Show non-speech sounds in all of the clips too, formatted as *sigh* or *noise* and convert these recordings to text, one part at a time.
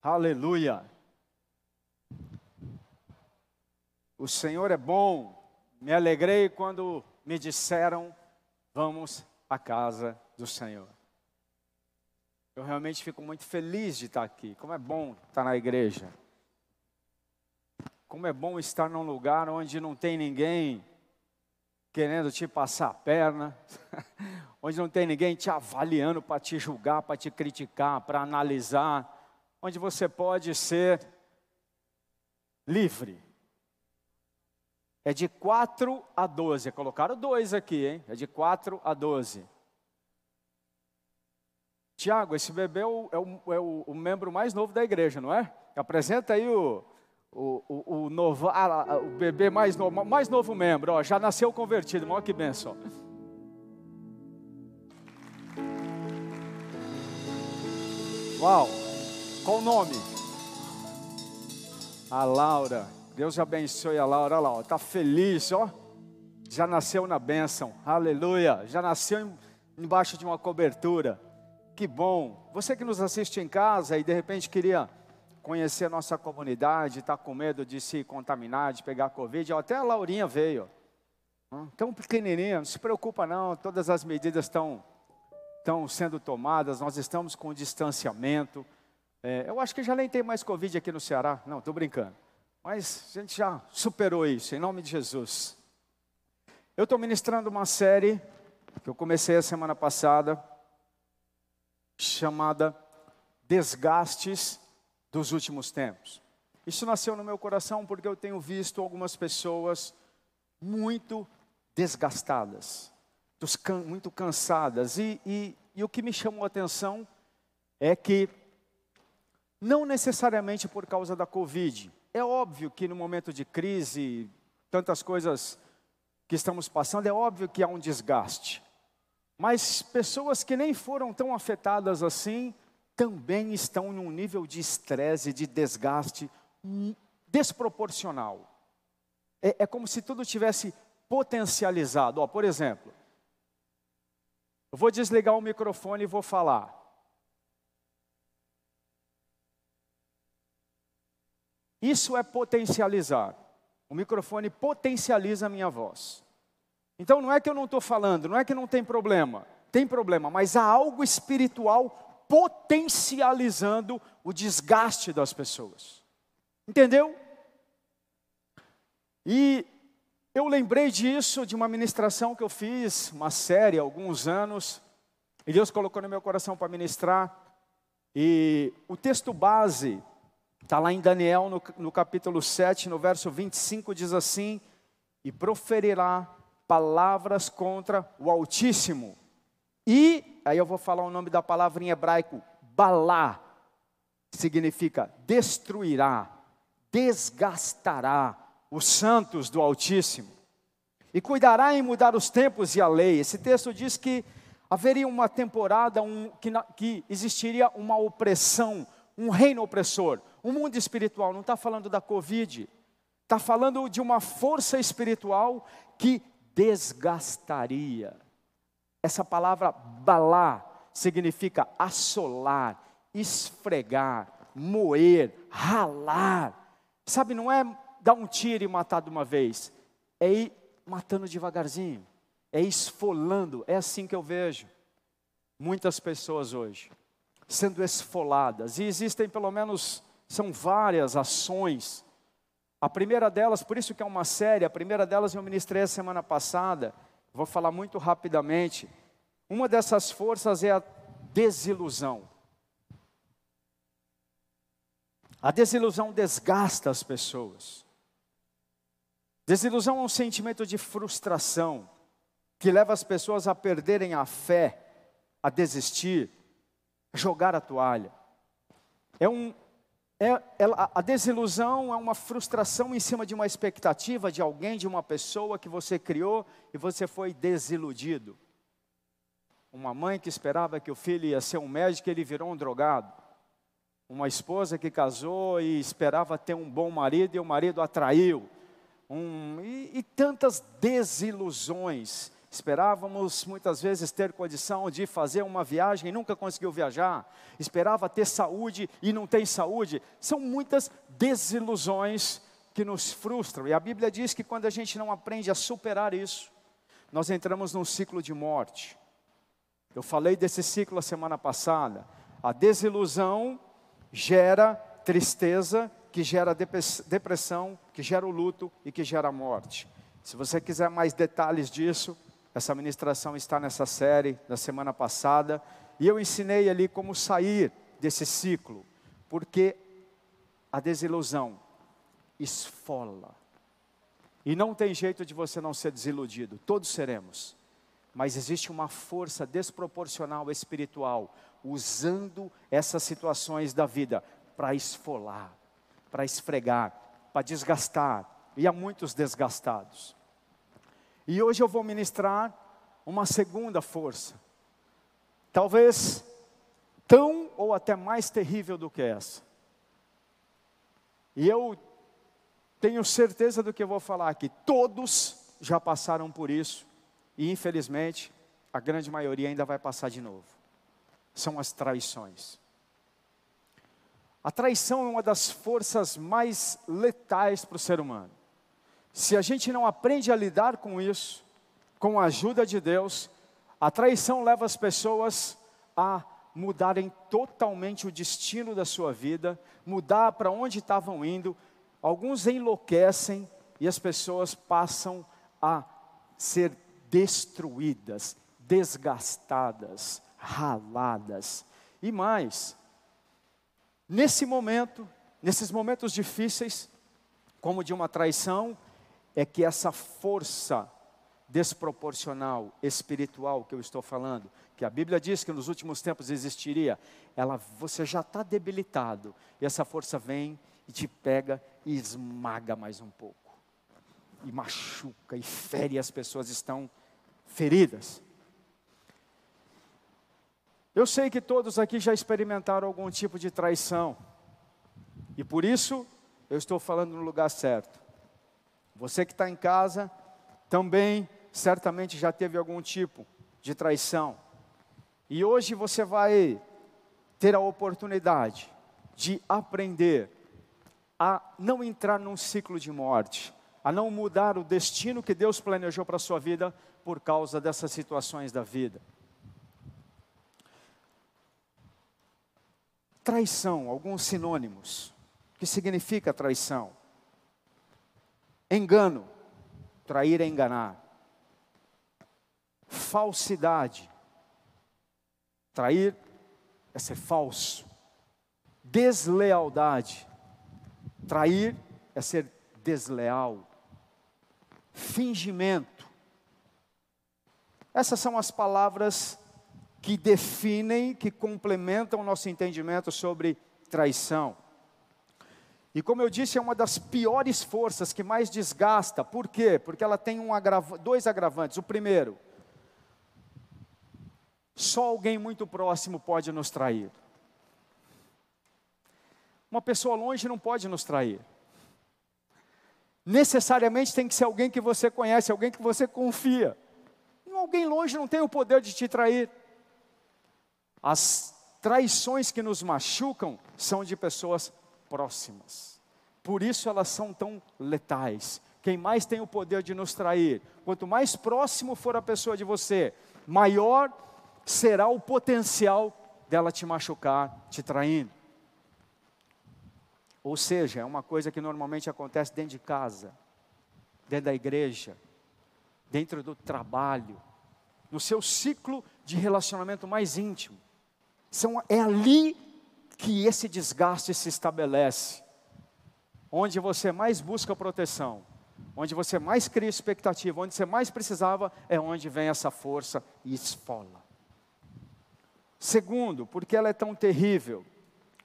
Aleluia. O Senhor é bom. Me alegrei quando me disseram: vamos à casa do Senhor. Eu realmente fico muito feliz de estar aqui. Como é bom estar na igreja. Como é bom estar num lugar onde não tem ninguém querendo te passar a perna, *laughs* onde não tem ninguém te avaliando para te julgar, para te criticar, para analisar, onde você pode ser livre. É de 4 a 12. Colocaram dois aqui, hein? É de 4 a 12. Tiago, esse bebê é, o, é, o, é o, o, membro mais novo da igreja, não é? Apresenta aí o, o, novo, ah, o bebê mais novo, mais novo membro, ó, já nasceu convertido, olha que benção. Uau, qual o nome? A Laura, Deus abençoe a Laura, olha lá, está feliz, ó, já nasceu na bênção, aleluia, já nasceu embaixo de uma cobertura, que bom. Você que nos assiste em casa e de repente queria conhecer a nossa comunidade, está com medo de se contaminar, de pegar Covid. Até a Laurinha veio. Tão pequenininha, não se preocupa não, todas as medidas estão, estão sendo tomadas, nós estamos com distanciamento. É, eu acho que já nem tem mais Covid aqui no Ceará. Não, estou brincando. Mas a gente já superou isso, em nome de Jesus. Eu estou ministrando uma série que eu comecei a semana passada, chamada Desgastes dos últimos tempos. Isso nasceu no meu coração porque eu tenho visto algumas pessoas muito desgastadas, muito cansadas. E, e, e o que me chamou a atenção é que, não necessariamente por causa da Covid, é óbvio que no momento de crise, tantas coisas que estamos passando, é óbvio que há um desgaste. Mas pessoas que nem foram tão afetadas assim, também estão em um nível de estresse, de desgaste desproporcional. É, é como se tudo tivesse potencializado. Ó, por exemplo, eu vou desligar o microfone e vou falar. Isso é potencializar. O microfone potencializa a minha voz. Então não é que eu não estou falando, não é que não tem problema. Tem problema, mas há algo espiritual potencializando o desgaste das pessoas. Entendeu? E eu lembrei disso de uma ministração que eu fiz, uma série, há alguns anos, e Deus colocou no meu coração para ministrar. E o texto base está lá em Daniel, no, no capítulo 7, no verso 25, diz assim: E proferirá palavras contra o Altíssimo e, aí eu vou falar o nome da palavra em hebraico, balá, significa destruirá, desgastará os santos do Altíssimo. E cuidará em mudar os tempos e a lei. Esse texto diz que haveria uma temporada um, que, que existiria uma opressão, um reino opressor, um mundo espiritual. Não está falando da Covid, está falando de uma força espiritual que desgastaria essa palavra balá significa assolar, esfregar, moer, ralar. Sabe, não é dar um tiro e matar de uma vez, é ir matando devagarzinho, é esfolando, é assim que eu vejo muitas pessoas hoje sendo esfoladas, e existem pelo menos, são várias ações. A primeira delas, por isso que é uma série, a primeira delas eu ministrei a semana passada, Vou falar muito rapidamente. Uma dessas forças é a desilusão. A desilusão desgasta as pessoas. Desilusão é um sentimento de frustração que leva as pessoas a perderem a fé, a desistir, a jogar a toalha. É um, é, a desilusão é uma frustração em cima de uma expectativa de alguém, de uma pessoa que você criou e você foi desiludido. Uma mãe que esperava que o filho ia ser um médico ele virou um drogado. Uma esposa que casou e esperava ter um bom marido e o marido atraiu. Um, e, e tantas desilusões Esperávamos muitas vezes ter condição de fazer uma viagem e nunca conseguiu viajar. Esperava ter saúde e não tem saúde. São muitas desilusões que nos frustram. E a Bíblia diz que quando a gente não aprende a superar isso, nós entramos num ciclo de morte. Eu falei desse ciclo a semana passada. A desilusão gera tristeza, que gera depressão, que gera o luto e que gera a morte. Se você quiser mais detalhes disso, essa ministração está nessa série da semana passada, e eu ensinei ali como sair desse ciclo, porque a desilusão esfola. E não tem jeito de você não ser desiludido, todos seremos. Mas existe uma força desproporcional espiritual usando essas situações da vida para esfolar, para esfregar, para desgastar, e há muitos desgastados. E hoje eu vou ministrar uma segunda força, talvez tão ou até mais terrível do que essa. E eu tenho certeza do que eu vou falar aqui, todos já passaram por isso, e infelizmente a grande maioria ainda vai passar de novo. São as traições. A traição é uma das forças mais letais para o ser humano. Se a gente não aprende a lidar com isso, com a ajuda de Deus, a traição leva as pessoas a mudarem totalmente o destino da sua vida, mudar para onde estavam indo. Alguns enlouquecem e as pessoas passam a ser destruídas, desgastadas, raladas. E mais, nesse momento, nesses momentos difíceis, como de uma traição, é que essa força desproporcional espiritual que eu estou falando, que a Bíblia diz que nos últimos tempos existiria, ela você já está debilitado e essa força vem e te pega e esmaga mais um pouco e machuca e fere as pessoas estão feridas. Eu sei que todos aqui já experimentaram algum tipo de traição e por isso eu estou falando no lugar certo. Você que está em casa também certamente já teve algum tipo de traição. E hoje você vai ter a oportunidade de aprender a não entrar num ciclo de morte, a não mudar o destino que Deus planejou para a sua vida por causa dessas situações da vida. Traição, alguns sinônimos. O que significa traição? Engano, trair é enganar. Falsidade, trair é ser falso. Deslealdade, trair é ser desleal. Fingimento. Essas são as palavras que definem, que complementam o nosso entendimento sobre traição. E como eu disse, é uma das piores forças que mais desgasta. Por quê? Porque ela tem um agrava, dois agravantes. O primeiro, só alguém muito próximo pode nos trair. Uma pessoa longe não pode nos trair. Necessariamente tem que ser alguém que você conhece, alguém que você confia. Alguém longe não tem o poder de te trair. As traições que nos machucam são de pessoas próximas. Por isso elas são tão letais. Quem mais tem o poder de nos trair, quanto mais próximo for a pessoa de você, maior será o potencial dela te machucar, te traindo. Ou seja, é uma coisa que normalmente acontece dentro de casa, dentro da igreja, dentro do trabalho, no seu ciclo de relacionamento mais íntimo. São, é ali que esse desgaste se estabelece. Onde você mais busca proteção, onde você mais cria expectativa, onde você mais precisava, é onde vem essa força e esfola. Segundo, porque ela é tão terrível?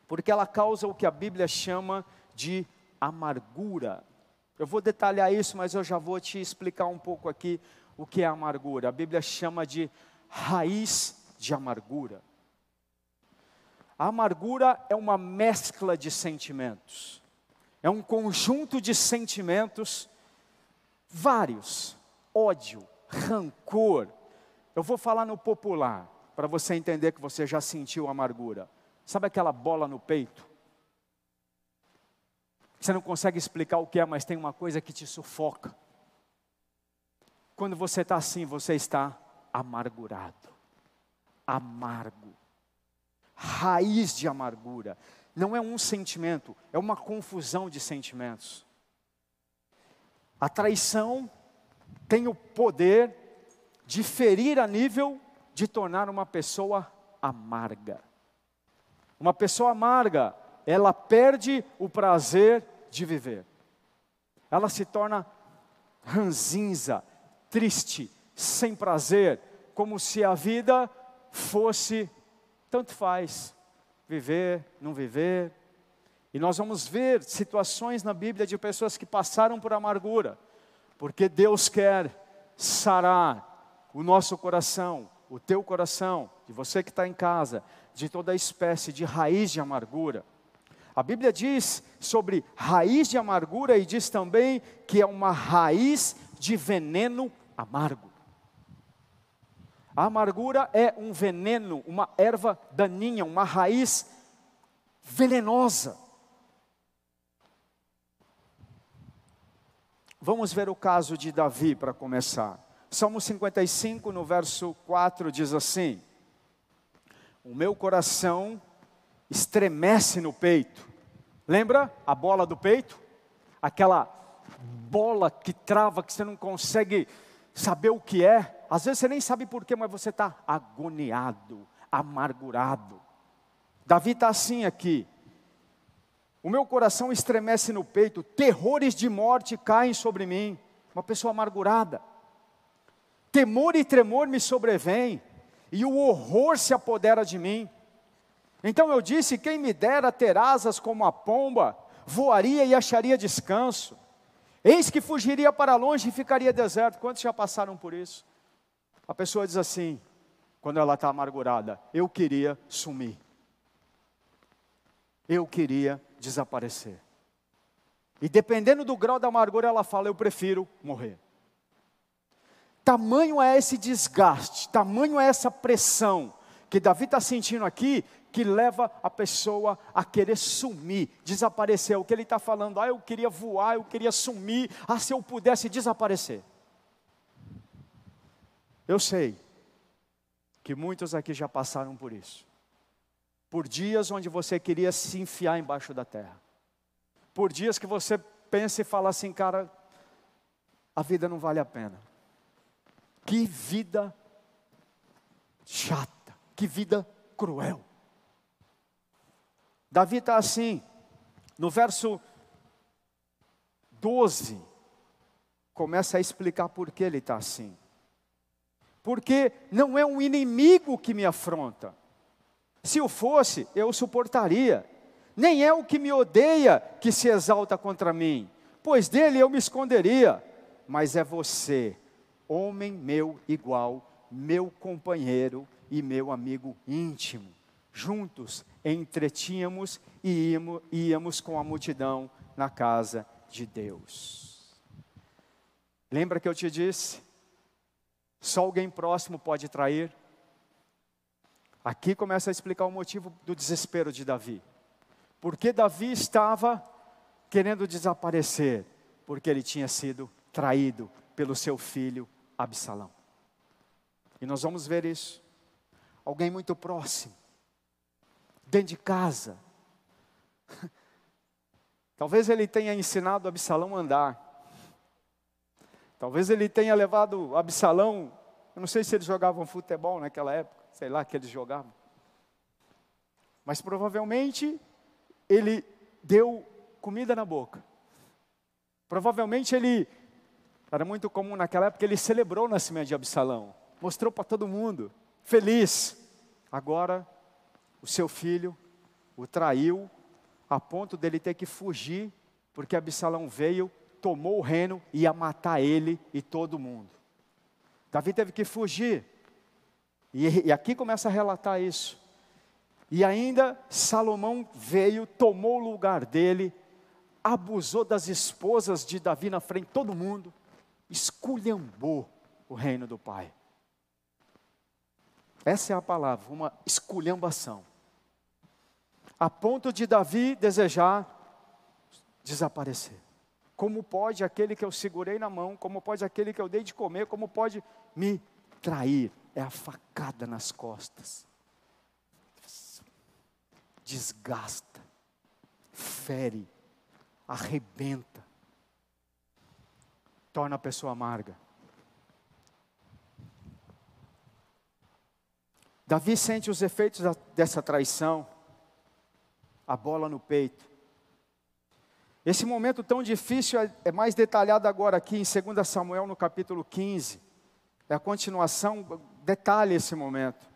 Porque ela causa o que a Bíblia chama de amargura. Eu vou detalhar isso, mas eu já vou te explicar um pouco aqui o que é amargura. A Bíblia chama de raiz de amargura. A amargura é uma mescla de sentimentos, é um conjunto de sentimentos vários: ódio, rancor. Eu vou falar no popular, para você entender que você já sentiu amargura. Sabe aquela bola no peito? Você não consegue explicar o que é, mas tem uma coisa que te sufoca. Quando você está assim, você está amargurado, amargo, raiz de amargura. Não é um sentimento, é uma confusão de sentimentos. A traição tem o poder de ferir a nível de tornar uma pessoa amarga. Uma pessoa amarga, ela perde o prazer de viver. Ela se torna ranzinza, triste, sem prazer, como se a vida fosse tanto faz, viver, não viver. E nós vamos ver situações na Bíblia de pessoas que passaram por amargura, porque Deus quer sarar o nosso coração, o teu coração, de você que está em casa, de toda espécie de raiz de amargura. A Bíblia diz sobre raiz de amargura e diz também que é uma raiz de veneno amargo. A amargura é um veneno, uma erva daninha, uma raiz venenosa. Vamos ver o caso de Davi para começar. Salmo 55, no verso 4, diz assim: O meu coração estremece no peito. Lembra a bola do peito? Aquela bola que trava, que você não consegue saber o que é. Às vezes você nem sabe porquê, mas você está agoniado, amargurado. Davi está assim aqui. O meu coração estremece no peito, terrores de morte caem sobre mim. Uma pessoa amargurada. Temor e tremor me sobrevêm, e o horror se apodera de mim. Então eu disse: quem me dera ter asas como a pomba, voaria e acharia descanso. Eis que fugiria para longe e ficaria deserto. Quantos já passaram por isso? A pessoa diz assim, quando ela está amargurada: Eu queria sumir. Eu queria desaparecer. E dependendo do grau da amargura, ela fala: Eu prefiro morrer. Tamanho é esse desgaste, tamanho é essa pressão que Davi está sentindo aqui, que leva a pessoa a querer sumir, desaparecer. O que ele está falando, ah, eu queria voar, eu queria sumir, ah, se eu pudesse desaparecer. Eu sei que muitos aqui já passaram por isso. Por dias onde você queria se enfiar embaixo da terra. Por dias que você pensa e fala assim, cara, a vida não vale a pena. Que vida chata, que vida cruel. Davi está assim, no verso 12, começa a explicar por que ele está assim. Porque não é um inimigo que me afronta. Se o fosse, eu suportaria. Nem é o que me odeia que se exalta contra mim, pois dele eu me esconderia. Mas é você, homem meu igual, meu companheiro e meu amigo íntimo juntos entretínhamos e íamos, íamos com a multidão na casa de Deus. Lembra que eu te disse? Só alguém próximo pode trair. Aqui começa a explicar o motivo do desespero de Davi. Porque Davi estava querendo desaparecer? Porque ele tinha sido traído pelo seu filho Absalão. E nós vamos ver isso. Alguém muito próximo dentro de casa. *laughs* Talvez ele tenha ensinado Absalão a andar. Talvez ele tenha levado Absalão, eu não sei se eles jogavam futebol naquela época, sei lá que eles jogavam. Mas provavelmente ele deu comida na boca. Provavelmente ele, era muito comum naquela época, ele celebrou o nascimento de Absalão. Mostrou para todo mundo, feliz. Agora o seu filho o traiu, a ponto dele ter que fugir, porque Absalão veio, tomou o reino e ia matar ele e todo mundo. Davi teve que fugir. E, e aqui começa a relatar isso. E ainda Salomão veio, tomou o lugar dele, abusou das esposas de Davi na frente de todo mundo, esculhambou o o reino do Pai. Essa é a palavra, uma esculhambação. A ponto de Davi desejar desaparecer. Como pode aquele que eu segurei na mão, como pode aquele que eu dei de comer, como pode me trair? É a facada nas costas. Desgasta, fere, arrebenta, torna a pessoa amarga. Davi sente os efeitos dessa traição, a bola no peito. Esse momento tão difícil é, é mais detalhado agora aqui em 2 Samuel, no capítulo 15. É a continuação, detalhe esse momento.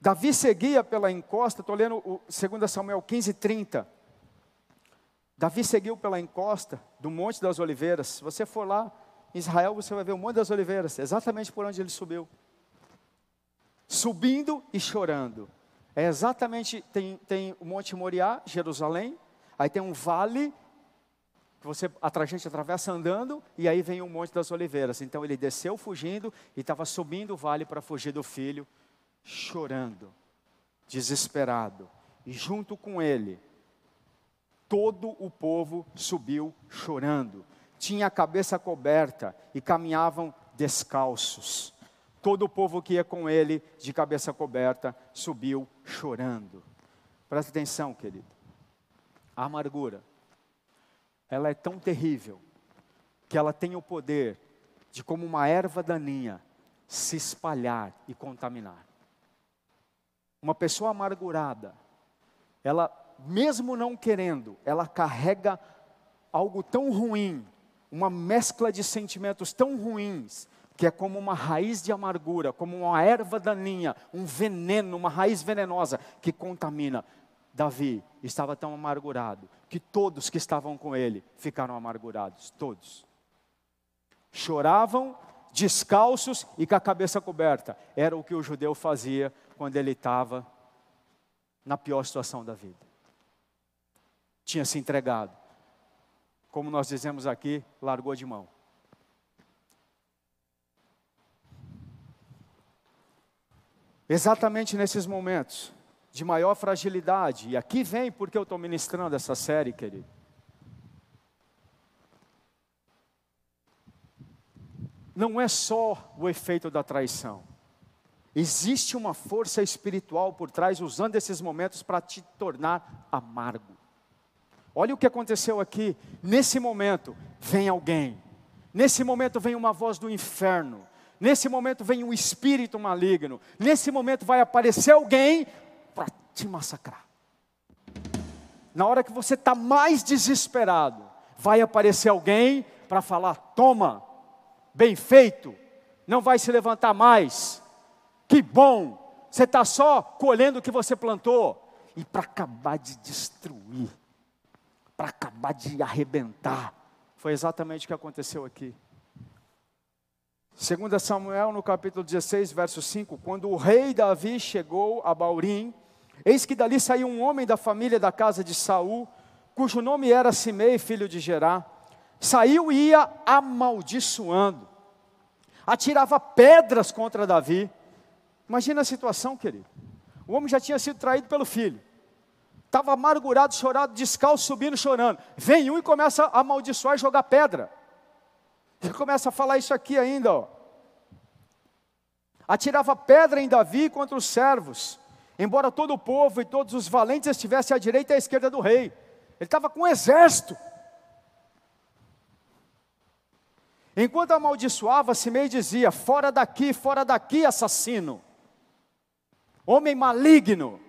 Davi seguia pela encosta, estou lendo o 2 Samuel 15, 30. Davi seguiu pela encosta do Monte das Oliveiras. Se você for lá em Israel, você vai ver o Monte das Oliveiras, exatamente por onde ele subiu. Subindo e chorando. É exatamente, tem, tem o Monte Moriá, Jerusalém, aí tem um vale que você, a gente atravessa andando e aí vem o Monte das Oliveiras. Então ele desceu fugindo e estava subindo o vale para fugir do filho, chorando, desesperado. E junto com ele, todo o povo subiu chorando. Tinha a cabeça coberta e caminhavam descalços. Todo o povo que ia com ele, de cabeça coberta, subiu chorando. Presta atenção, querido. A amargura ela é tão terrível que ela tem o poder de, como uma erva daninha, se espalhar e contaminar. Uma pessoa amargurada, ela, mesmo não querendo, ela carrega algo tão ruim, uma mescla de sentimentos tão ruins, que é como uma raiz de amargura, como uma erva daninha, um veneno, uma raiz venenosa que contamina. Davi estava tão amargurado que todos que estavam com ele ficaram amargurados, todos. Choravam, descalços e com a cabeça coberta. Era o que o judeu fazia quando ele estava na pior situação da vida. Tinha se entregado. Como nós dizemos aqui, largou de mão. Exatamente nesses momentos, de maior fragilidade. E aqui vem porque eu estou ministrando essa série, querido. Não é só o efeito da traição. Existe uma força espiritual por trás, usando esses momentos para te tornar amargo. Olha o que aconteceu aqui. Nesse momento, vem alguém. Nesse momento, vem uma voz do inferno. Nesse momento, vem um espírito maligno. Nesse momento, vai aparecer alguém te massacrar. Na hora que você está mais desesperado, vai aparecer alguém para falar: toma, bem feito, não vai se levantar mais, que bom, você está só colhendo o que você plantou, e para acabar de destruir, para acabar de arrebentar. Foi exatamente o que aconteceu aqui. Segundo Samuel, no capítulo 16, verso 5, quando o rei Davi chegou a Baurim, Eis que dali saiu um homem da família da casa de Saul, cujo nome era Simei, filho de Gerá. Saiu e ia amaldiçoando, atirava pedras contra Davi. Imagina a situação, querido. O homem já tinha sido traído pelo filho, estava amargurado, chorado, descalço, subindo, chorando. Vem um e começa a amaldiçoar e jogar pedra. Ele começa a falar isso aqui ainda, ó. Atirava pedra em Davi contra os servos Embora todo o povo e todos os valentes estivessem à direita e à esquerda do rei, ele estava com um exército. Enquanto amaldiçoava, Simei dizia: Fora daqui, fora daqui, assassino, homem maligno,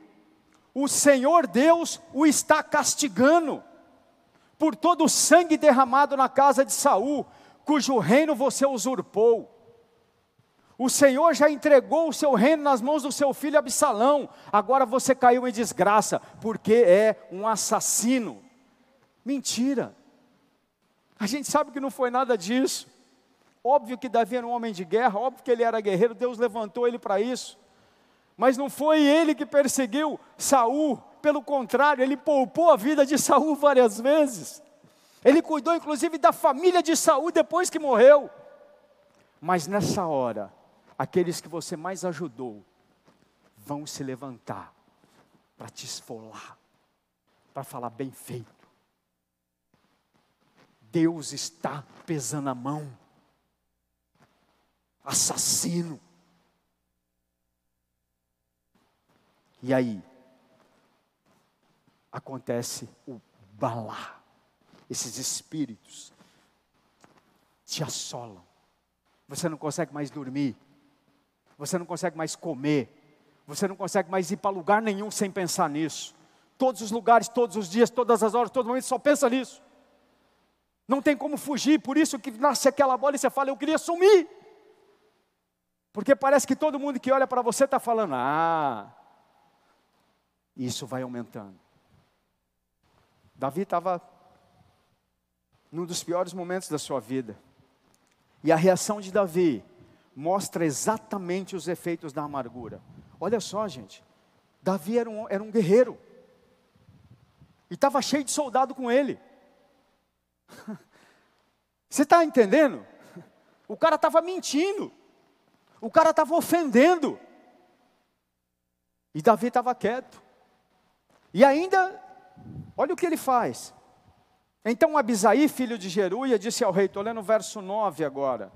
o Senhor Deus o está castigando por todo o sangue derramado na casa de Saul, cujo reino você usurpou. O Senhor já entregou o seu reino nas mãos do seu filho Absalão. Agora você caiu em desgraça, porque é um assassino. Mentira. A gente sabe que não foi nada disso. Óbvio que Davi era um homem de guerra, óbvio que ele era guerreiro, Deus levantou ele para isso. Mas não foi ele que perseguiu Saul, pelo contrário, ele poupou a vida de Saul várias vezes. Ele cuidou inclusive da família de Saul depois que morreu. Mas nessa hora, aqueles que você mais ajudou vão se levantar para te esfolar, para falar bem feito. Deus está pesando a mão. Assassino. E aí, acontece o balá. Esses espíritos te assolam. Você não consegue mais dormir. Você não consegue mais comer. Você não consegue mais ir para lugar nenhum sem pensar nisso. Todos os lugares, todos os dias, todas as horas, todo momento, só pensa nisso. Não tem como fugir, por isso que nasce aquela bola e você fala, eu queria sumir. Porque parece que todo mundo que olha para você está falando, ah, isso vai aumentando. Davi estava num dos piores momentos da sua vida. E a reação de Davi mostra exatamente os efeitos da amargura. Olha só, gente. Davi era um, era um guerreiro. E estava cheio de soldado com ele. *laughs* Você está entendendo? O cara estava mentindo. O cara estava ofendendo. E Davi estava quieto. E ainda, olha o que ele faz. Então Abisaí, filho de Jeruia, disse ao rei, estou lendo o verso 9 agora.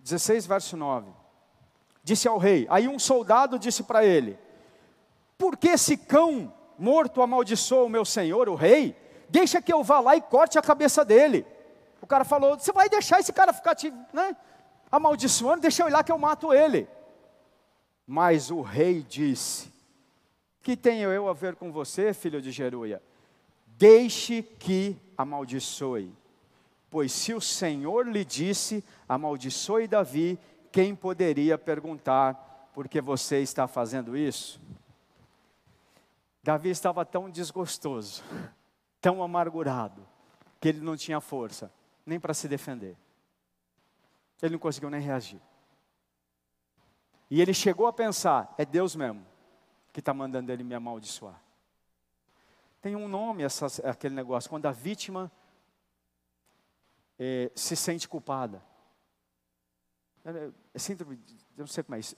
16, verso 9. Disse ao rei, aí um soldado disse para ele: Por que esse cão morto amaldiçoou o meu senhor, o rei? Deixa que eu vá lá e corte a cabeça dele. O cara falou: Você vai deixar esse cara ficar te né, amaldiçoando? Deixa eu ir lá que eu mato ele. Mas o rei disse: Que tenho eu a ver com você, filho de Jeruia? Deixe que amaldiçoe. Pois se o Senhor lhe disse, amaldiçoe Davi, quem poderia perguntar por que você está fazendo isso? Davi estava tão desgostoso, tão amargurado, que ele não tinha força nem para se defender. Ele não conseguiu nem reagir. E ele chegou a pensar: é Deus mesmo que está mandando ele me amaldiçoar. Tem um nome essa, aquele negócio, quando a vítima é, se sente culpada. É, é síndrome, eu não sei como é isso.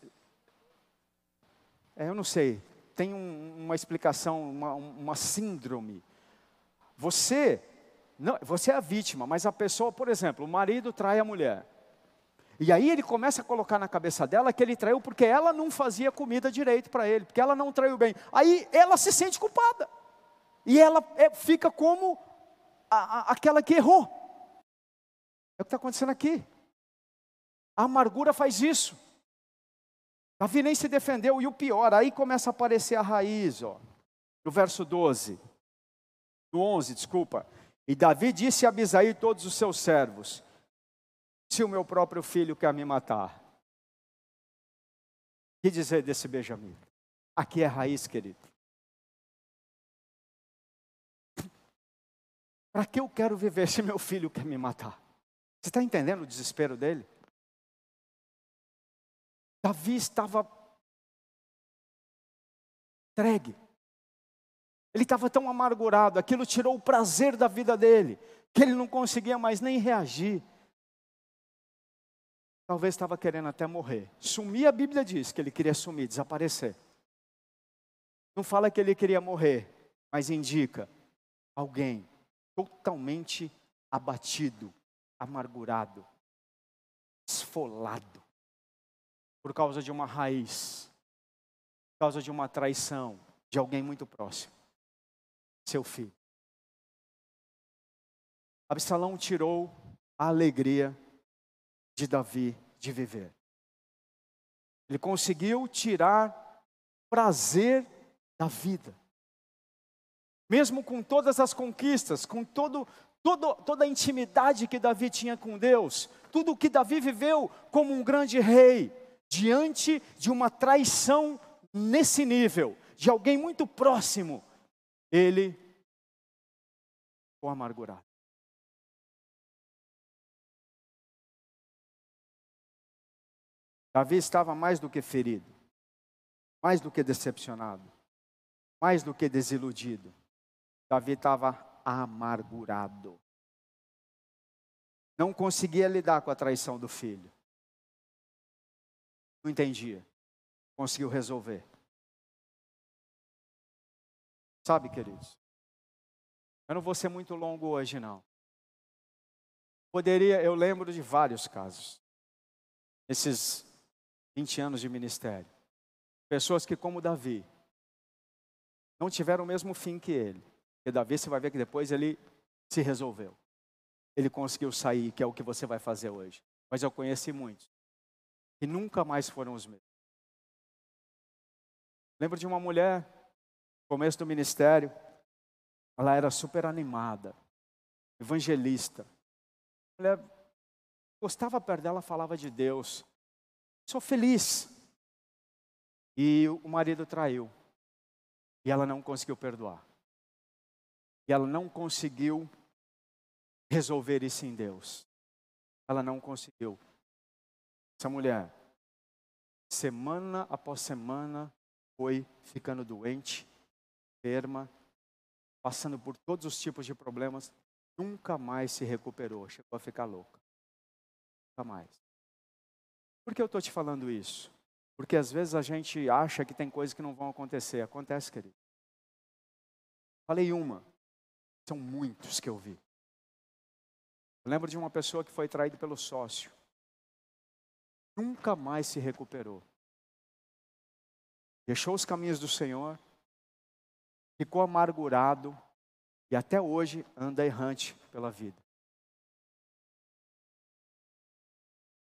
É, eu não sei. Tem um, uma explicação, uma, uma síndrome. Você, não, você é a vítima, mas a pessoa, por exemplo, o marido trai a mulher. E aí ele começa a colocar na cabeça dela que ele traiu porque ela não fazia comida direito para ele, porque ela não traiu bem. Aí ela se sente culpada. E ela é, fica como a, a, aquela que errou. É o que está acontecendo aqui. A amargura faz isso. Davi nem se defendeu, e o pior, aí começa a aparecer a raiz, ó, no verso 12, no 11, desculpa. E Davi disse a Abisaí e todos os seus servos: Se o meu próprio filho quer me matar, que dizer desse Benjamim? Aqui é a raiz, querido. Para que eu quero viver se meu filho quer me matar? Você está entendendo o desespero dele? Davi estava entregue. Ele estava tão amargurado, aquilo tirou o prazer da vida dele, que ele não conseguia mais nem reagir. Talvez estava querendo até morrer. Sumir, a Bíblia diz que ele queria sumir, desaparecer. Não fala que ele queria morrer, mas indica alguém totalmente abatido, amargurado, esfolado, por causa de uma raiz, por causa de uma traição de alguém muito próximo, seu filho. Absalão tirou a alegria de Davi de viver. Ele conseguiu tirar prazer da vida mesmo com todas as conquistas, com todo, todo, toda a intimidade que Davi tinha com Deus, tudo o que Davi viveu como um grande rei, diante de uma traição nesse nível, de alguém muito próximo, ele ficou amargurado. Davi estava mais do que ferido, mais do que decepcionado, mais do que desiludido. Davi estava amargurado. Não conseguia lidar com a traição do filho. Não entendia. Conseguiu resolver. Sabe, queridos? Eu não vou ser muito longo hoje, não. Poderia, eu lembro de vários casos. Esses 20 anos de ministério. Pessoas que, como Davi, não tiveram o mesmo fim que ele. E Davi, você vai ver que depois ele se resolveu. Ele conseguiu sair, que é o que você vai fazer hoje. Mas eu conheci muitos que nunca mais foram os mesmos. Lembro de uma mulher, começo do ministério, ela era super animada, evangelista. A mulher gostava perto dela, falava de Deus. Sou feliz. E o marido traiu. E ela não conseguiu perdoar. E ela não conseguiu resolver isso em Deus. Ela não conseguiu. Essa mulher, semana após semana, foi ficando doente, enferma, passando por todos os tipos de problemas, nunca mais se recuperou, chegou a ficar louca. Nunca mais. Por que eu estou te falando isso? Porque às vezes a gente acha que tem coisas que não vão acontecer. Acontece, querido. Falei uma. São muitos que eu vi. Eu lembro de uma pessoa que foi traída pelo sócio. Nunca mais se recuperou. Deixou os caminhos do Senhor, ficou amargurado e até hoje anda errante pela vida.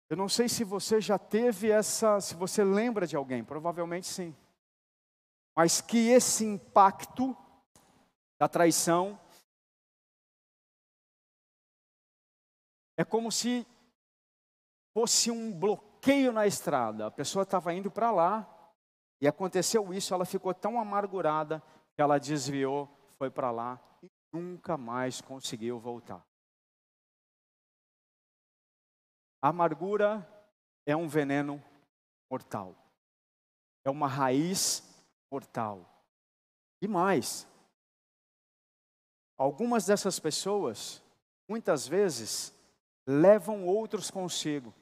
Eu não sei se você já teve essa, se você lembra de alguém, provavelmente sim. Mas que esse impacto da traição é como se fosse um bloqueio na estrada. A pessoa estava indo para lá e aconteceu isso, ela ficou tão amargurada que ela desviou, foi para lá e nunca mais conseguiu voltar. A amargura é um veneno mortal. É uma raiz mortal. E mais, algumas dessas pessoas, muitas vezes, levam outros consigo.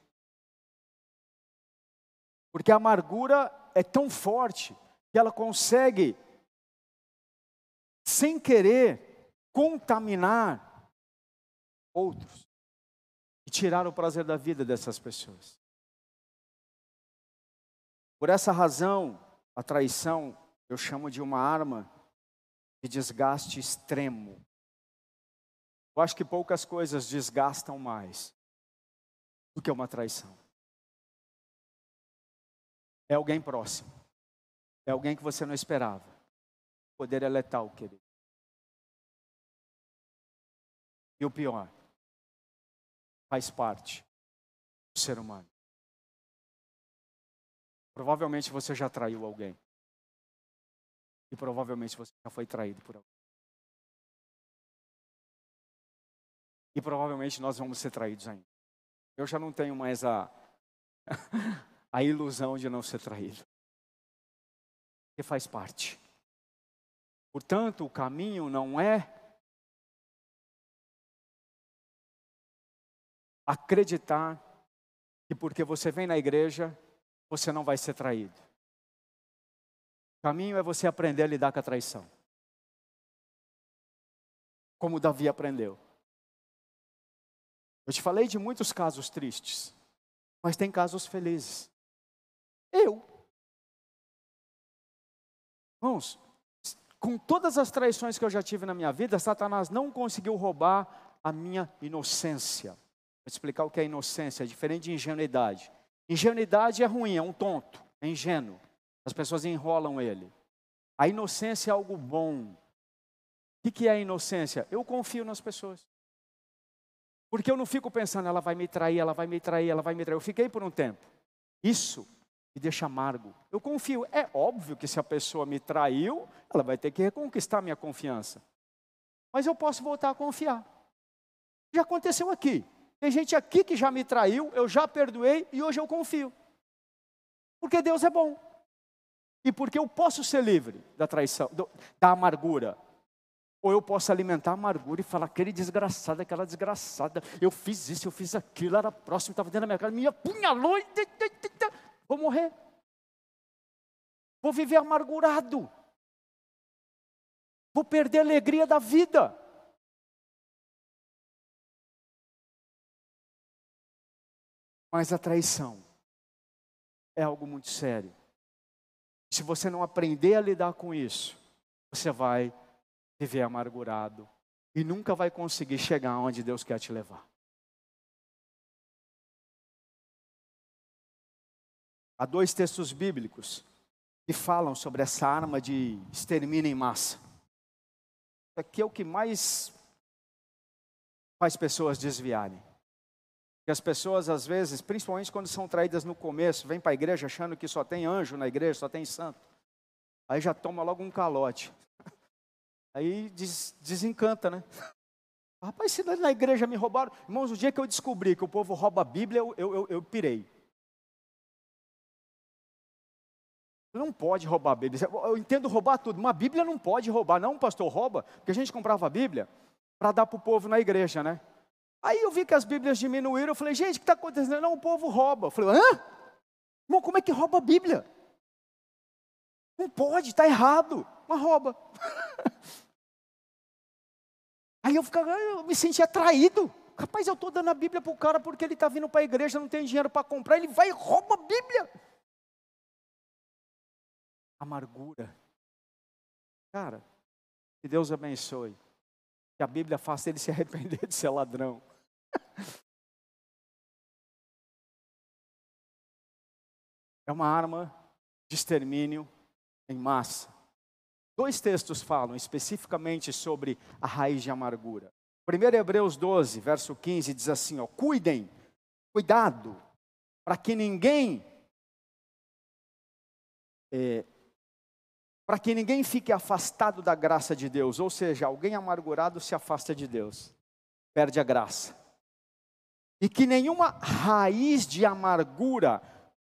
Porque a amargura é tão forte que ela consegue, sem querer, contaminar outros tirar o prazer da vida dessas pessoas. Por essa razão, a traição eu chamo de uma arma de desgaste extremo. Eu acho que poucas coisas desgastam mais do que uma traição. É alguém próximo. É alguém que você não esperava. O poder é letal, querido. E o pior, faz parte do ser humano. Provavelmente você já traiu alguém. E provavelmente você já foi traído por alguém. E provavelmente nós vamos ser traídos ainda. Eu já não tenho mais a, *laughs* a ilusão de não ser traído. Porque faz parte. Portanto, o caminho não é acreditar que porque você vem na igreja, você não vai ser traído. O caminho é você aprender a lidar com a traição. Como Davi aprendeu. Eu te falei de muitos casos tristes, mas tem casos felizes. Eu. Irmãos, com todas as traições que eu já tive na minha vida, Satanás não conseguiu roubar a minha inocência. Vou explicar o que é inocência, é diferente de ingenuidade. Ingenuidade é ruim, é um tonto, é ingênuo. As pessoas enrolam ele. A inocência é algo bom. O que é a inocência? Eu confio nas pessoas. Porque eu não fico pensando, ela vai me trair, ela vai me trair, ela vai me trair. Eu fiquei por um tempo. Isso me deixa amargo. Eu confio. É óbvio que se a pessoa me traiu, ela vai ter que reconquistar minha confiança. Mas eu posso voltar a confiar. Já aconteceu aqui. Tem gente aqui que já me traiu, eu já perdoei e hoje eu confio. Porque Deus é bom. E porque eu posso ser livre da traição, da amargura. Ou eu posso alimentar a amargura e falar, aquele desgraçado, aquela desgraçada, eu fiz isso, eu fiz aquilo, era próximo, estava dentro da minha casa, me apunhalou. Vou morrer. Vou viver amargurado. Vou perder a alegria da vida. Mas a traição é algo muito sério. Se você não aprender a lidar com isso, você vai viver amargurado e nunca vai conseguir chegar onde Deus quer te levar. Há dois textos bíblicos que falam sobre essa arma de extermínio em massa. Isso aqui é o que mais faz pessoas desviarem. Que as pessoas, às vezes, principalmente quando são traídas no começo, vêm para a igreja achando que só tem anjo na igreja, só tem santo. Aí já toma logo um calote. Aí des, desencanta, né? Rapaz, se na igreja me roubaram. Irmãos, o dia que eu descobri que o povo rouba a Bíblia, eu, eu, eu, eu pirei. Não pode roubar a Bíblia. Eu entendo roubar tudo, mas a Bíblia não pode roubar. Não, pastor, rouba, porque a gente comprava a Bíblia para dar para o povo na igreja, né? Aí eu vi que as Bíblias diminuíram, eu falei, gente, o que está acontecendo? Não, o povo rouba. Eu falei, hã? Irmão, como é que rouba a Bíblia? Não pode, está errado, mas rouba. *laughs* Aí eu, ficava, eu me senti atraído. Rapaz, eu estou dando a Bíblia para o cara porque ele está vindo para a igreja, não tem dinheiro para comprar, ele vai e rouba a Bíblia. Amargura. Cara, que Deus abençoe. Que a Bíblia faça ele se arrepender de ser ladrão. *laughs* É uma arma de extermínio em massa. Dois textos falam especificamente sobre a raiz de amargura. Primeiro Hebreus 12, verso 15, diz assim: ó, cuidem, cuidado, para que ninguém é, para que ninguém fique afastado da graça de Deus, ou seja, alguém amargurado se afasta de Deus, perde a graça. E que nenhuma raiz de amargura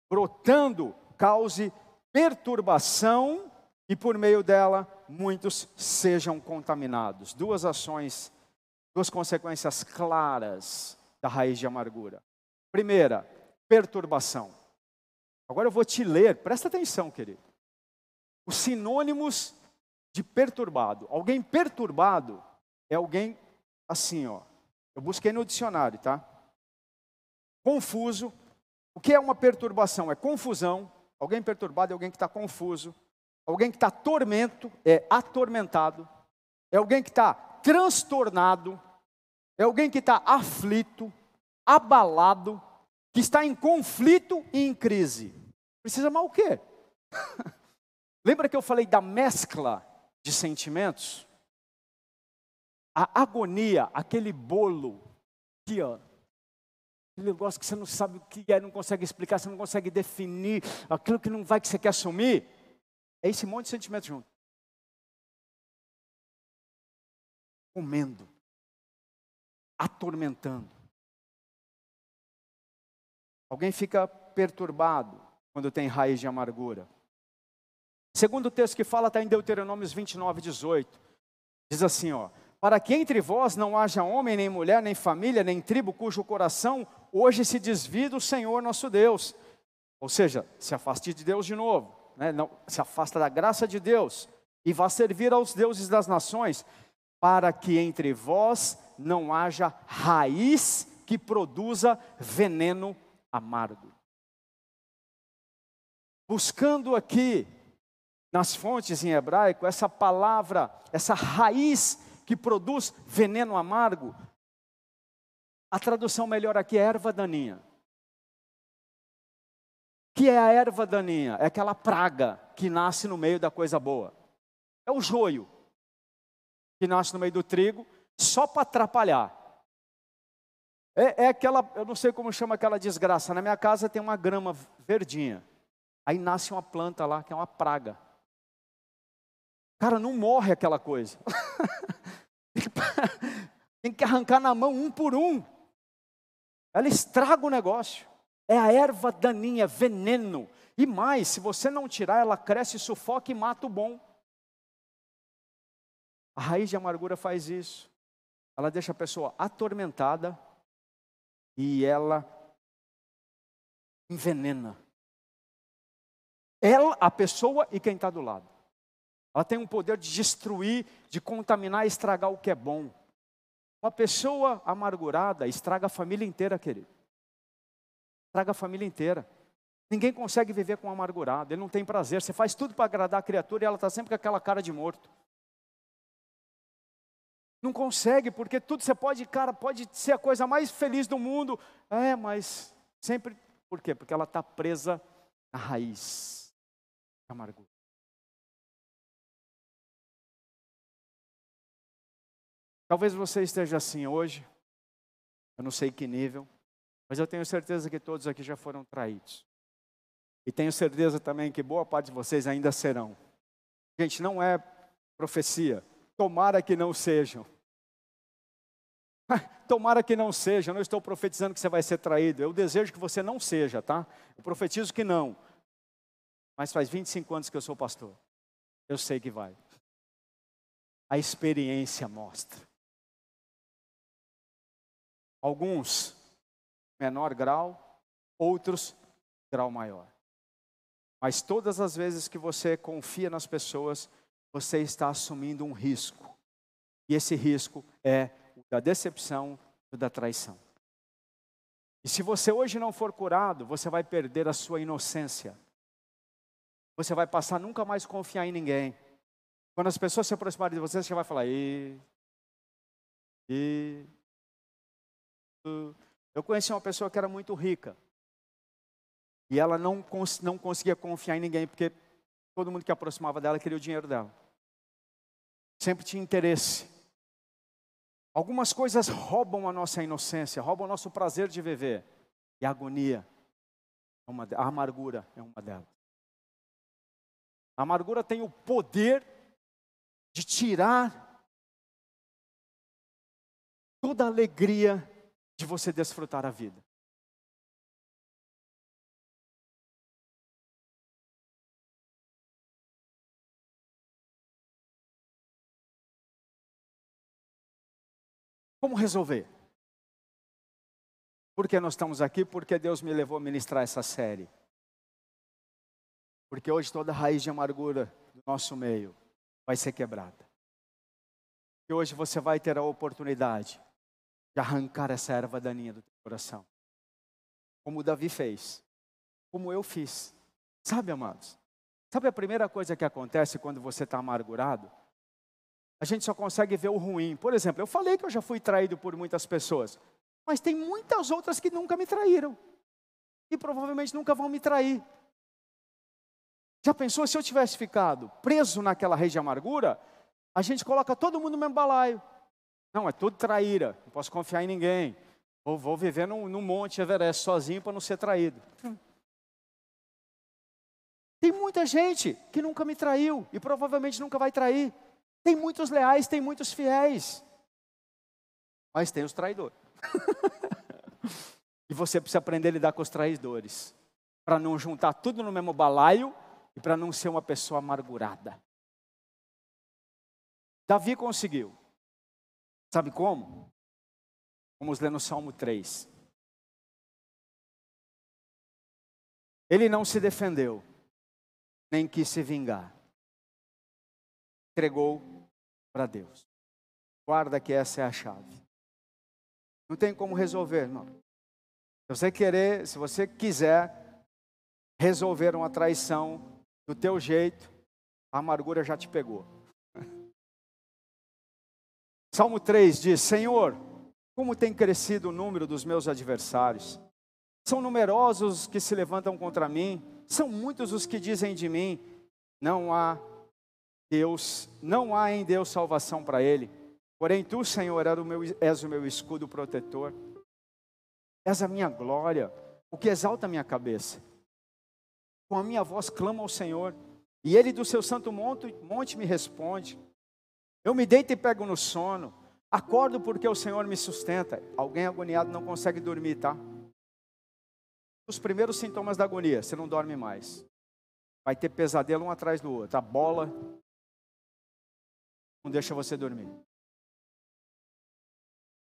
brotando cause perturbação e por meio dela muitos sejam contaminados. Duas ações, duas consequências claras da raiz de amargura. Primeira, perturbação. Agora eu vou te ler, presta atenção, querido. Os sinônimos de perturbado. Alguém perturbado é alguém assim, ó. Eu busquei no dicionário, tá? Confuso. O que é uma perturbação? É confusão. Alguém perturbado é alguém que está confuso. Alguém que está tormento, é atormentado. É alguém que está transtornado. É alguém que está aflito, abalado, que está em conflito e em crise. Precisa mal o quê? *laughs* Lembra que eu falei da mescla de sentimentos? A agonia, aquele bolo, aqui ó, aquele negócio que você não sabe o que é, não consegue explicar, você não consegue definir, aquilo que não vai que você quer assumir, é esse monte de sentimentos junto. Comendo, atormentando. Alguém fica perturbado quando tem raiz de amargura. Segundo texto que fala está em Deuteronômios 29, 18. Diz assim, ó: Para que entre vós não haja homem, nem mulher, nem família, nem tribo cujo coração hoje se desvie do Senhor nosso Deus. Ou seja, se afaste de Deus de novo, né? não, se afasta da graça de Deus e vá servir aos deuses das nações, para que entre vós não haja raiz que produza veneno amargo. Buscando aqui nas fontes em hebraico, essa palavra, essa raiz que produz veneno amargo, a tradução melhor aqui é erva daninha. Que é a erva daninha? É aquela praga que nasce no meio da coisa boa. É o joio que nasce no meio do trigo, só para atrapalhar. É, é, aquela, eu não sei como chama aquela desgraça. Na minha casa tem uma grama verdinha. Aí nasce uma planta lá que é uma praga. Cara, não morre aquela coisa. *laughs* Tem que arrancar na mão um por um. Ela estraga o negócio. É a erva daninha, veneno. E mais, se você não tirar, ela cresce, sufoca e mata o bom. A raiz de amargura faz isso. Ela deixa a pessoa atormentada e ela envenena. Ela, a pessoa e quem está do lado. Ela tem um poder de destruir, de contaminar, estragar o que é bom. Uma pessoa amargurada estraga a família inteira, querido. Estraga a família inteira. Ninguém consegue viver com um amargurado, ele não tem prazer. Você faz tudo para agradar a criatura e ela está sempre com aquela cara de morto. Não consegue, porque tudo você pode, cara, pode ser a coisa mais feliz do mundo. É, mas sempre. Por quê? Porque ela está presa na raiz da amargura. Talvez você esteja assim hoje, eu não sei que nível, mas eu tenho certeza que todos aqui já foram traídos. E tenho certeza também que boa parte de vocês ainda serão. Gente, não é profecia. Tomara que não sejam. *laughs* Tomara que não seja. Eu não estou profetizando que você vai ser traído. Eu desejo que você não seja, tá? Eu profetizo que não. Mas faz 25 anos que eu sou pastor. Eu sei que vai. A experiência mostra. Alguns, menor grau, outros, grau maior. Mas todas as vezes que você confia nas pessoas, você está assumindo um risco. E esse risco é o da decepção e da traição. E se você hoje não for curado, você vai perder a sua inocência. Você vai passar a nunca mais confiar em ninguém. Quando as pessoas se aproximarem de você, você vai falar, e, e, eu conheci uma pessoa que era muito rica. E ela não, cons não conseguia confiar em ninguém, porque todo mundo que aproximava dela queria o dinheiro dela. Sempre tinha interesse. Algumas coisas roubam a nossa inocência, roubam o nosso prazer de viver. E a agonia, é uma, a amargura é uma delas. A amargura tem o poder de tirar toda a alegria de você desfrutar a vida. Como resolver? Por que nós estamos aqui? Porque Deus me levou a ministrar essa série. Porque hoje toda raiz de amargura do nosso meio vai ser quebrada. E hoje você vai ter a oportunidade de arrancar essa erva daninha do teu coração. Como Davi fez, como eu fiz. Sabe, amados? Sabe a primeira coisa que acontece quando você está amargurado? A gente só consegue ver o ruim. Por exemplo, eu falei que eu já fui traído por muitas pessoas, mas tem muitas outras que nunca me traíram e provavelmente nunca vão me trair. Já pensou se eu tivesse ficado preso naquela rede de amargura? A gente coloca todo mundo no mesmo balaio. Não, é tudo traíra, não posso confiar em ninguém. Vou, vou viver num, num monte Everest sozinho para não ser traído. Tem muita gente que nunca me traiu e provavelmente nunca vai trair. Tem muitos leais, tem muitos fiéis. Mas tem os traidores. *laughs* e você precisa aprender a lidar com os traidores. Para não juntar tudo no mesmo balaio e para não ser uma pessoa amargurada. Davi conseguiu. Sabe como? Vamos ler no Salmo 3. Ele não se defendeu, nem quis se vingar. Entregou para Deus. Guarda que essa é a chave. Não tem como resolver, não. Se você querer, se você quiser resolver uma traição do teu jeito, a amargura já te pegou. Salmo 3 diz: Senhor, como tem crescido o número dos meus adversários. São numerosos os que se levantam contra mim, são muitos os que dizem de mim: não há Deus, não há em Deus salvação para ele. Porém, tu, Senhor, és o, meu, és o meu escudo protetor, és a minha glória, o que exalta a minha cabeça. Com a minha voz clamo ao Senhor, e ele do seu santo monte, monte me responde. Eu me deito e pego no sono. Acordo porque o Senhor me sustenta. Alguém agoniado não consegue dormir, tá? Os primeiros sintomas da agonia, você não dorme mais. Vai ter pesadelo um atrás do outro. A bola não deixa você dormir.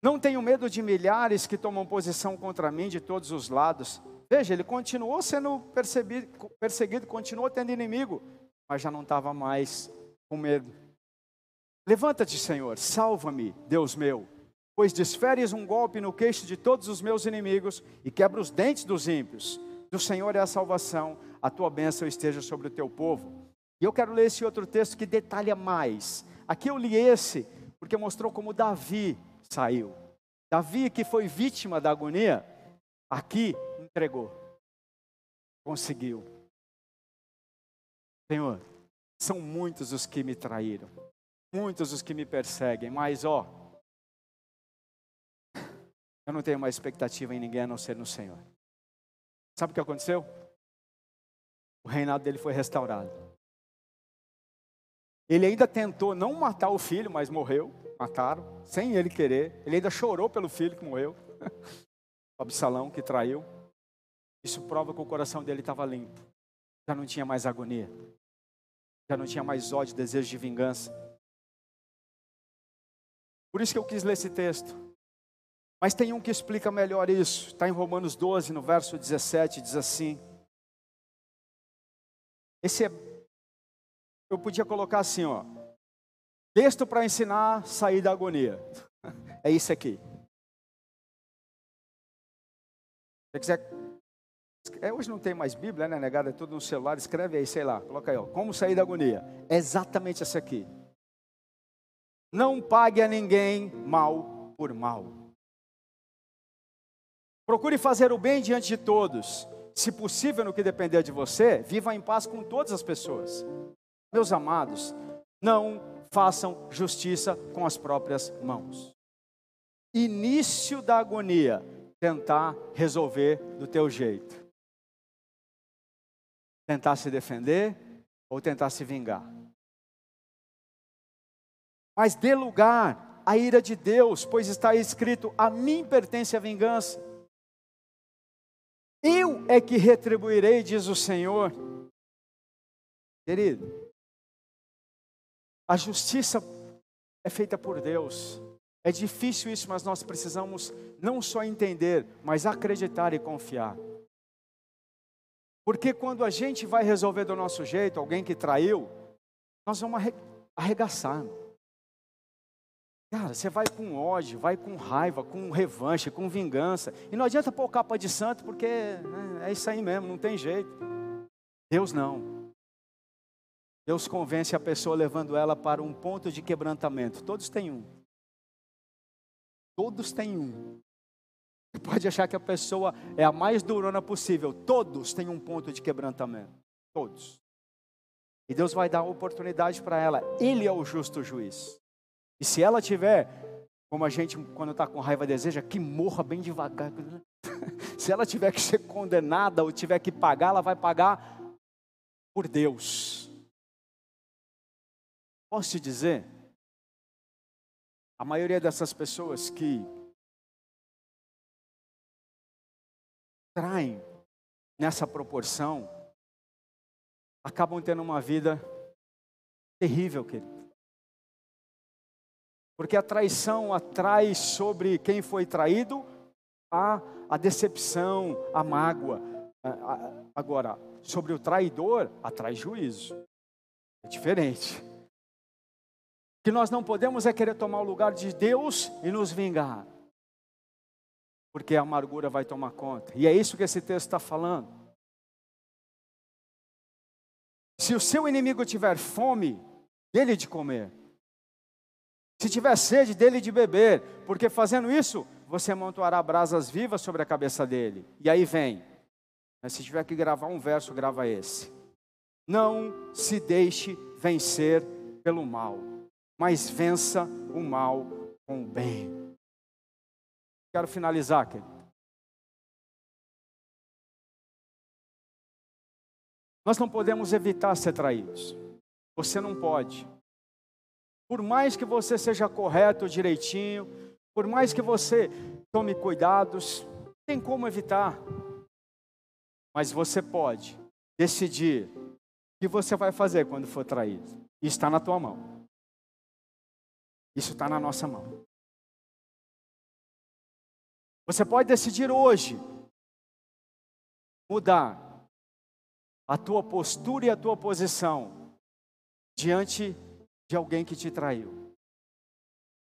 Não tenho medo de milhares que tomam posição contra mim de todos os lados. Veja, ele continuou sendo perseguido, continuou tendo inimigo, mas já não estava mais com medo. Levanta-te, Senhor, salva-me, Deus meu, pois desferes um golpe no queixo de todos os meus inimigos e quebra os dentes dos ímpios. Do Senhor é a salvação, a tua bênção esteja sobre o teu povo. E eu quero ler esse outro texto que detalha mais. Aqui eu li esse porque mostrou como Davi saiu. Davi, que foi vítima da agonia, aqui entregou, conseguiu. Senhor, são muitos os que me traíram, muitos os que me perseguem, mas ó, eu não tenho mais expectativa em ninguém a não ser no Senhor. Sabe o que aconteceu? O reinado dele foi restaurado. Ele ainda tentou não matar o filho, mas morreu mataram, sem ele querer. Ele ainda chorou pelo filho que morreu, o *laughs* Absalão que traiu. Isso prova que o coração dele estava limpo. Já não tinha mais agonia. Já não tinha mais ódio, desejo de vingança. Por isso que eu quis ler esse texto. Mas tem um que explica melhor isso. Está em Romanos 12, no verso 17, diz assim. Esse é, eu podia colocar assim, ó. Texto para ensinar a sair da agonia. *laughs* É isso aqui. Se quiser. É, hoje não tem mais Bíblia, né, negada? É tudo no celular. Escreve aí, sei lá. Coloca aí, ó. Como sair da agonia. É exatamente essa aqui. Não pague a ninguém mal por mal. Procure fazer o bem diante de todos. Se possível, no que depender de você, viva em paz com todas as pessoas. Meus amados, não façam justiça com as próprias mãos. Início da agonia, tentar resolver do teu jeito. Tentar se defender ou tentar se vingar. Mas dê lugar à ira de Deus, pois está escrito: a mim pertence a vingança. Eu é que retribuirei, diz o Senhor. Querido, a justiça é feita por Deus. É difícil isso, mas nós precisamos não só entender, mas acreditar e confiar. Porque quando a gente vai resolver do nosso jeito, alguém que traiu, nós vamos arregaçar. Cara, você vai com ódio, vai com raiva, com revanche, com vingança. E não adianta pôr capa de santo, porque né, é isso aí mesmo, não tem jeito. Deus não. Deus convence a pessoa levando ela para um ponto de quebrantamento. Todos têm um. Todos têm um. Você pode achar que a pessoa é a mais durona possível. Todos têm um ponto de quebrantamento. Todos. E Deus vai dar oportunidade para ela. Ele é o justo juiz. E se ela tiver, como a gente quando está com raiva deseja, que morra bem devagar. *laughs* se ela tiver que ser condenada ou tiver que pagar, ela vai pagar por Deus. Posso te dizer? A maioria dessas pessoas que traem nessa proporção acabam tendo uma vida terrível, querido. Porque a traição atrai sobre quem foi traído a, a decepção, a mágoa. Agora, sobre o traidor, atrai juízo. É diferente que nós não podemos é querer tomar o lugar de Deus e nos vingar, porque a amargura vai tomar conta, e é isso que esse texto está falando. Se o seu inimigo tiver fome, dele de comer, se tiver sede, dele de beber, porque fazendo isso, você amontoará brasas vivas sobre a cabeça dele. E aí vem, mas se tiver que gravar um verso, grava esse. Não se deixe vencer pelo mal mas vença o mal com o bem. Quero finalizar, querido. Nós não podemos evitar ser traídos. Você não pode. Por mais que você seja correto, direitinho, por mais que você tome cuidados, tem como evitar. Mas você pode decidir o que você vai fazer quando for traído. E está na tua mão. Isso está na nossa mão. Você pode decidir hoje mudar a tua postura e a tua posição diante de alguém que te traiu.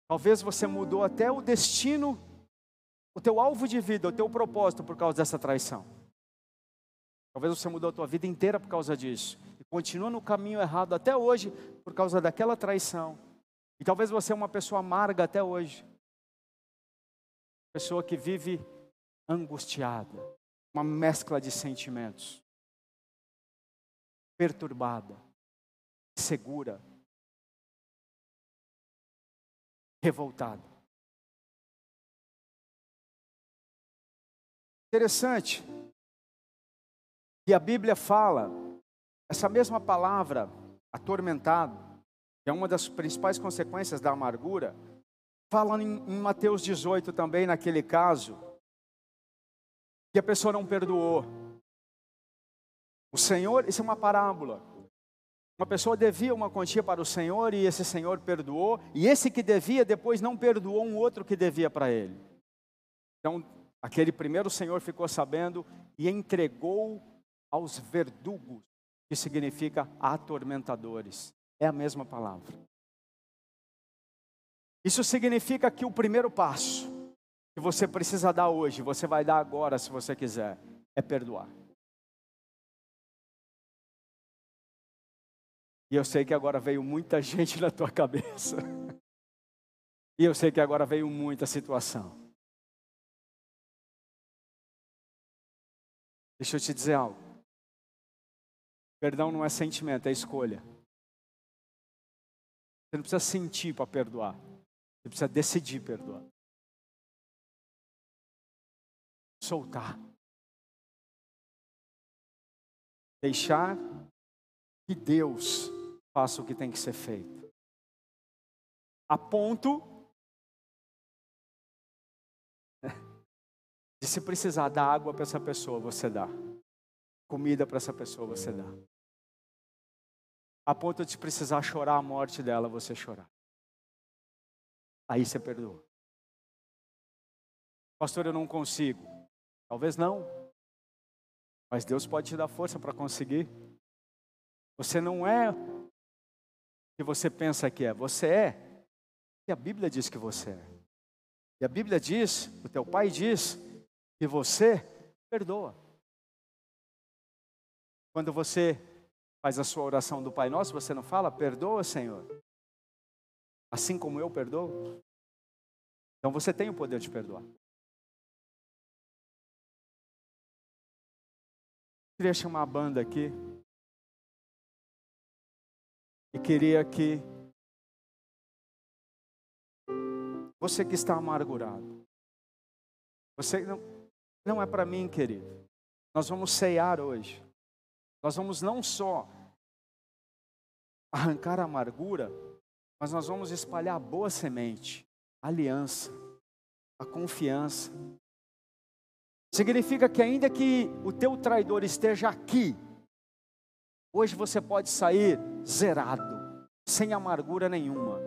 Talvez você mudou até o destino, o teu alvo de vida, o teu propósito por causa dessa traição. Talvez você mudou a tua vida inteira por causa disso e continua no caminho errado até hoje por causa daquela traição. E talvez você é uma pessoa amarga até hoje. Pessoa que vive angustiada, uma mescla de sentimentos. Perturbada, segura, revoltada. Interessante que a Bíblia fala essa mesma palavra, atormentado, que é uma das principais consequências da amargura, fala em Mateus 18 também, naquele caso, que a pessoa não perdoou. O Senhor, isso é uma parábola. Uma pessoa devia uma quantia para o Senhor e esse Senhor perdoou, e esse que devia depois não perdoou um outro que devia para ele. Então, aquele primeiro Senhor ficou sabendo e entregou aos verdugos, que significa atormentadores. É a mesma palavra. Isso significa que o primeiro passo que você precisa dar hoje, você vai dar agora se você quiser, é perdoar. E eu sei que agora veio muita *laughs* gente na tua cabeça. E eu sei que agora veio muita situação. Deixa eu te dizer algo. Perdão não é sentimento, é escolha. Você não precisa sentir para perdoar. Você precisa decidir perdoar. Soltar. Deixar que Deus faça o que tem que ser feito. A ponto de se precisar dar água para essa pessoa, você dá. Comida para essa pessoa, você dá. A ponto de precisar chorar a morte dela, você chorar. Aí você perdoa. Pastor, eu não consigo. Talvez não. Mas Deus pode te dar força para conseguir. Você não é que você pensa que é, você é que a Bíblia diz que você é. E a Bíblia diz, o teu pai diz, que você perdoa. Quando você faz a sua oração do Pai Nosso, você não fala, perdoa, Senhor, assim como eu perdoo. Então você tem o poder de perdoar. Queria chamar a banda aqui. E queria que você que está amargurado, você não, não é para mim, querido. Nós vamos ceiar hoje. Nós vamos não só arrancar a amargura, mas nós vamos espalhar a boa semente, a aliança, a confiança. Significa que ainda que o teu traidor esteja aqui, Hoje você pode sair zerado, sem amargura nenhuma.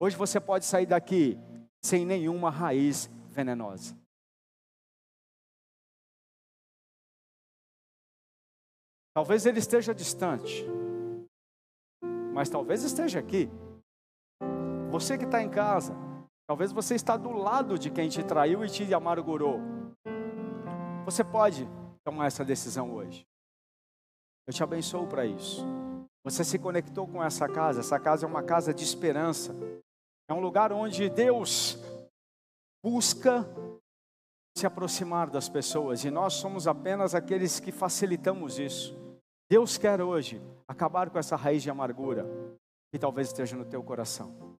Hoje você pode sair daqui sem nenhuma raiz venenosa. Talvez ele esteja distante, mas talvez esteja aqui. Você que está em casa, talvez você está do lado de quem te traiu e te amargurou. Você pode tomar essa decisão hoje. Eu te abençoo para isso. Você se conectou com essa casa. Essa casa é uma casa de esperança. É um lugar onde Deus busca se aproximar das pessoas e nós somos apenas aqueles que facilitamos isso. Deus quer hoje acabar com essa raiz de amargura que talvez esteja no teu coração.